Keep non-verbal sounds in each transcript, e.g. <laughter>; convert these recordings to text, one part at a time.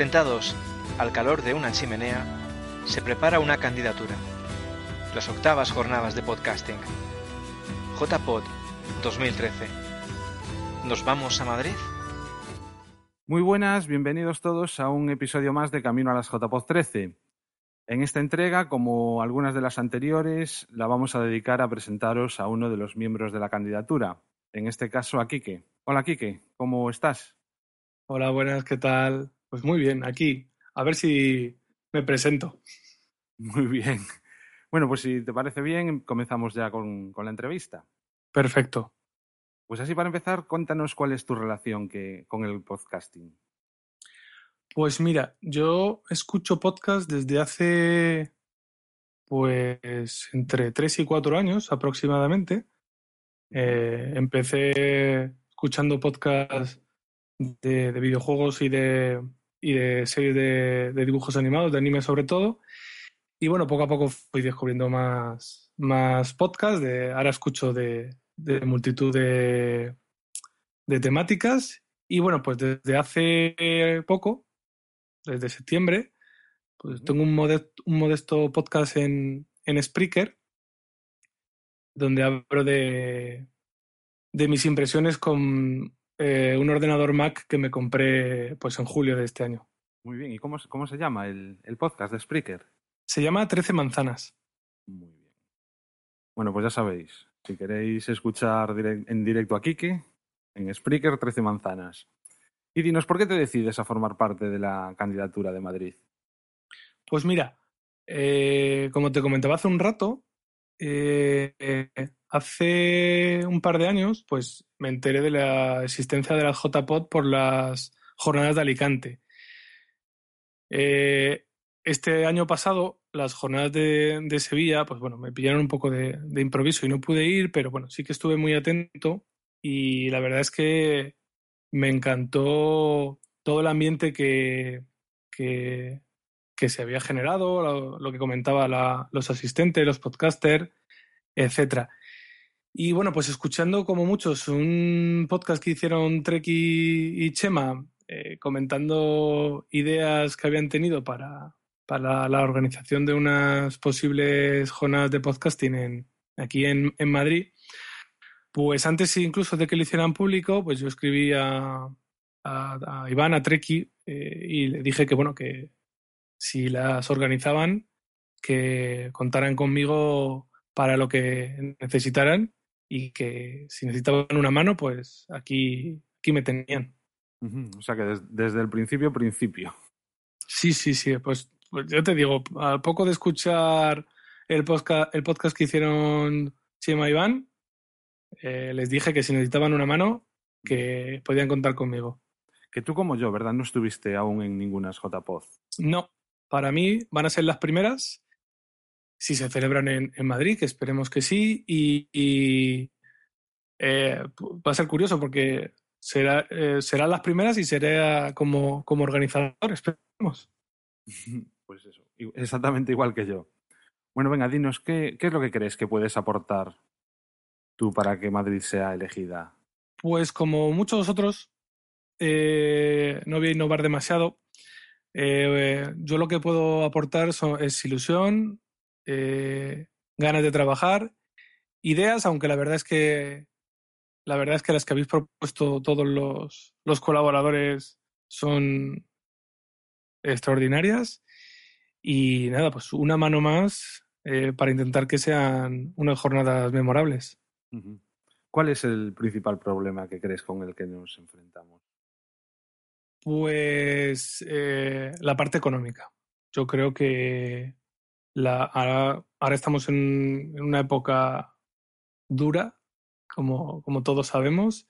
Sentados al calor de una chimenea, se prepara una candidatura. Las octavas jornadas de podcasting. JPod 2013. ¿Nos vamos a Madrid? Muy buenas, bienvenidos todos a un episodio más de Camino a las JPod 13. En esta entrega, como algunas de las anteriores, la vamos a dedicar a presentaros a uno de los miembros de la candidatura, en este caso a Quique. Hola Quique, ¿cómo estás? Hola, buenas, ¿qué tal? Pues muy bien, aquí. A ver si me presento. Muy bien. Bueno, pues si te parece bien, comenzamos ya con, con la entrevista. Perfecto. Pues así para empezar, cuéntanos cuál es tu relación que, con el podcasting. Pues mira, yo escucho podcast desde hace pues entre tres y cuatro años aproximadamente. Eh, empecé escuchando podcasts de, de videojuegos y de, y de series de, de, dibujos animados, de anime sobre todo. Y bueno, poco a poco fui descubriendo más, más podcasts. De, ahora escucho de, de multitud de, de temáticas. Y bueno, pues desde hace poco, desde septiembre, pues tengo un modesto, un modesto podcast en, en Spreaker, donde hablo de, de mis impresiones con eh, un ordenador Mac que me compré pues en julio de este año. Muy bien, ¿y cómo, cómo se llama el, el, podcast de Spreaker? Se llama Trece Manzanas. Muy bien. Bueno, pues ya sabéis, si queréis escuchar en directo a Kike, en Spreaker Trece Manzanas. Y dinos, ¿por qué te decides a formar parte de la candidatura de Madrid? Pues mira, eh, como te comentaba hace un rato, eh, eh, hace un par de años, pues me enteré de la existencia de la JPod por las jornadas de Alicante. Eh, este año pasado, las jornadas de, Sevilla, pues bueno, me pillaron un poco de, improviso y no pude ir, pero bueno, sí que estuve muy atento y la verdad es que me encantó todo el ambiente que, que, se había generado, lo, lo que comentaba la, los asistentes, los podcasters, etcétera. Y bueno, pues escuchando como muchos un podcast que hicieron Trek y, Chema eh, comentando ideas que habían tenido para, para la organización de unas posibles jornadas de podcasting en, aquí en, en, Madrid, pues antes incluso de que lo hicieran público, pues yo escribí a, a, a Iván, a Treki, eh, y le dije que bueno, que si las organizaban, que contaran conmigo para lo que necesitaran y que si necesitaban una mano, pues aquí, aquí me tenían. Uh -huh. O sea que des, desde el principio, principio. Sí, sí, sí. Pues, pues, yo te digo, al poco de escuchar el podcast, el podcast que hicieron Chema y Iván, eh, les dije que si necesitaban una mano, que podían contar conmigo. Que tú como yo, ¿verdad? No estuviste aún en ninguna JPod. No, para mí van a ser las primeras si se celebran en, en Madrid, que esperemos que sí, y, y eh, va a ser curioso porque será, eh, serán las primeras y seré como, como organizador, esperemos. <laughs> Pues eso, exactamente igual que yo. Bueno, venga, dinos, ¿qué, ¿qué es lo que crees que puedes aportar tú para que Madrid sea elegida? Pues como muchos otros, eh, no voy a innovar demasiado. Eh, yo lo que puedo aportar son, es ilusión, eh, ganas de trabajar, ideas, aunque la verdad es que la verdad es que las que habéis propuesto todos los, los colaboradores son extraordinarias. Y nada, pues una mano más eh, para intentar que sean unas jornadas memorables. ¿Cuál es el principal problema que crees con el que nos enfrentamos? Pues eh, la parte económica. Yo creo que la, ahora, ahora, estamos en, en, una época dura, como, todos sabemos,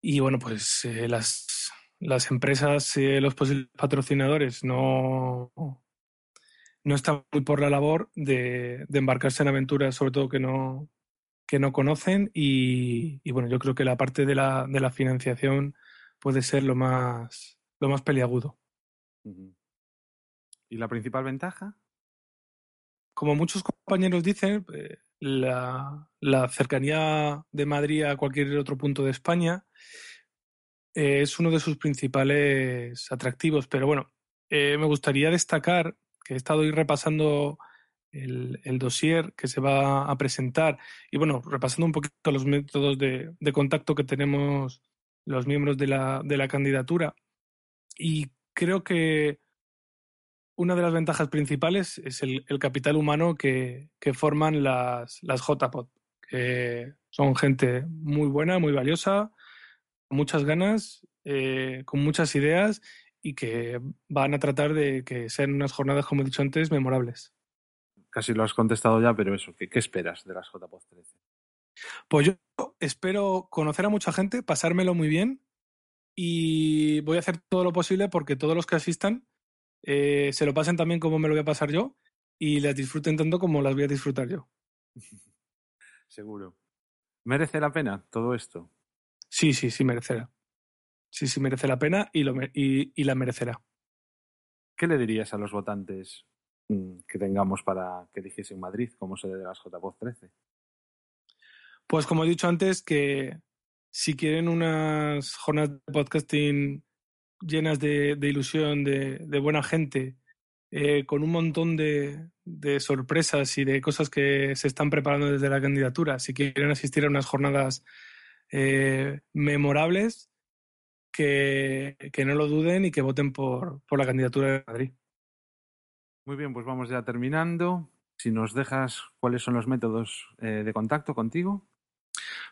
y bueno, pues eh, las, las empresas, y los posibles patrocinadores no, no están muy por la labor de, embarcarse en aventuras, sobre todo que no, que no conocen. Y, bueno, yo creo que la parte de la, de la financiación puede ser lo más, lo más peliagudo. ¿Y la principal ventaja? Como muchos compañeros dicen, eh, la, cercanía de Madrid a cualquier otro punto de España eh, es uno de sus principales atractivos. Pero bueno, eh, me gustaría destacar que he estado ahí repasando el, dossier que se va a presentar y bueno, repasando un poquito los métodos de, contacto que tenemos los miembros de la candidatura. Y creo que una de las ventajas principales es el, capital humano que, forman las, las JPOD, que son gente muy buena, muy valiosa, con muchas ganas, eh, con muchas ideas y que van a tratar de que sean unas jornadas, como he dicho antes, memorables. Casi lo has contestado ya, pero eso, ¿qué, qué esperas de las JPOD 13? Pues yo espero conocer a mucha gente, pasármelo muy bien y voy a hacer todo lo posible porque todos los que asistan eh, se lo pasen también como me lo voy a pasar yo y las disfruten tanto como las voy a disfrutar yo. <laughs> Seguro. ¿Merece la pena todo esto? Sí, sí, sí, merecerá. Sí, sí, merece la pena y, lo, y, y la merecerá. ¿Qué le dirías a los votantes mm, que tengamos para que eligiesen Madrid como sede de las JPOZ 13? Pues como he dicho antes, que si quieren unas jornadas de podcasting llenas de, ilusión, de, buena gente, eh, con un montón de, sorpresas y de cosas que se están preparando desde la candidatura. Si quieren asistir a unas jornadas eh, memorables, que, no lo duden y que voten por, la candidatura de Madrid. Muy bien, pues vamos ya terminando. Si nos dejas cuáles son los métodos eh, de contacto contigo.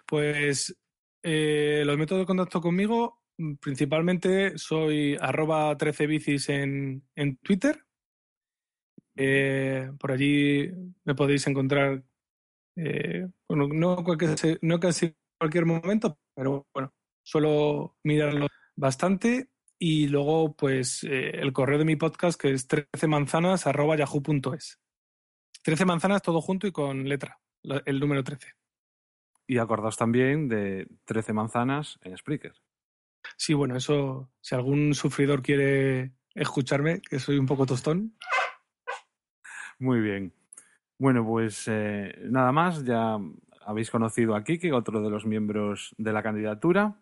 Pues los métodos de contacto conmigo principalmente soy arroba 13 bicis en, en Twitter. Eh, por allí me podéis encontrar, eh, bueno, no, cualquier, no casi cualquier momento, pero bueno, suelo mirarlo bastante. Y luego, pues, eh, el correo de mi podcast que es 13 manzanas arroba yahoo.es. 13 manzanas todo junto y con letra, el número 13. Y acordaos también de 13 manzanas en Spreaker. Sí, bueno, eso, si algún sufridor quiere escucharme, que soy un poco tostón. Muy bien. Bueno, pues eh, nada más, ya habéis conocido a Kike, otro de los miembros de la candidatura.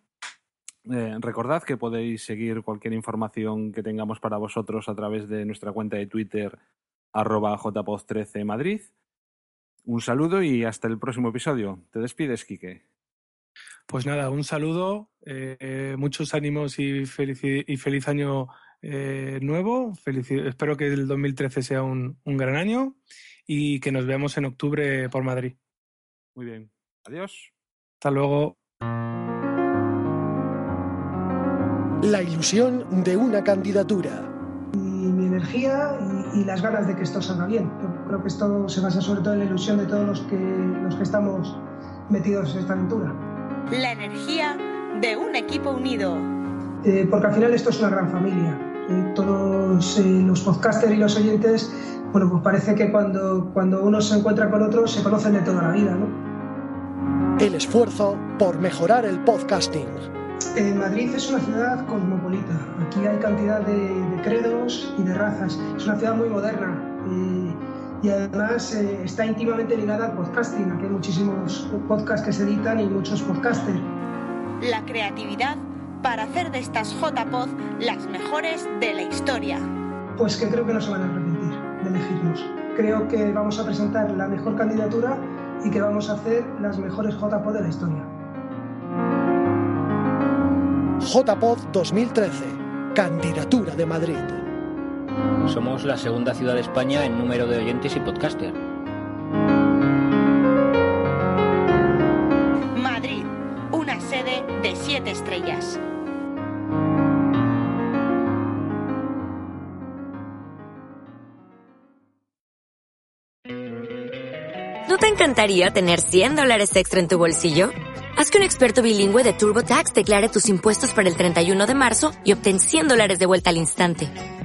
Eh, recordad que podéis seguir cualquier información que tengamos para vosotros a través de nuestra cuenta de Twitter arroba jpoz13 Madrid. Un saludo y hasta el próximo episodio. Te despides, Quique. Pues nada, un saludo, eh, muchos ánimos y feliz, y feliz año eh, nuevo. espero que el 2013 sea un, un gran año y que nos veamos en octubre por Madrid. Muy bien. Adiós. Hasta luego. La ilusión de una candidatura. Y mi energía y, y, las ganas de que esto salga bien. Yo creo que esto se basa sobre todo en la ilusión de todos los que, los que estamos metidos en esta aventura la energía de un equipo unido. Eh, porque al final esto es una gran familia. Eh, todos eh, los podcasters y los oyentes, bueno, pues parece que cuando, cuando uno se encuentra con otro se conocen de toda la vida, ¿no? El esfuerzo por mejorar el podcasting. Madrid es una ciudad cosmopolita. Aquí hay cantidad de, de, credos y de razas. Es una ciudad muy moderna y además eh, está íntimamente ligada al podcasting. Aquí hay muchísimos podcasts que se editan y muchos podcasters. La creatividad para hacer de estas JPod las mejores de la historia. Pues que creo que no se van a arrepentir de elegirnos. Creo que vamos a presentar la mejor candidatura y que vamos a hacer las mejores JPod de la historia. JPod 2013, candidatura de Madrid. Somos la segunda ciudad de España en número de oyentes y podcaster. Madrid, una sede de siete estrellas. ¿No te encantaría tener 100 dólares extra en tu bolsillo? Haz que un experto bilingüe de TurboTax declare tus impuestos para el 31 de marzo y obtén 100 dólares de vuelta al instante.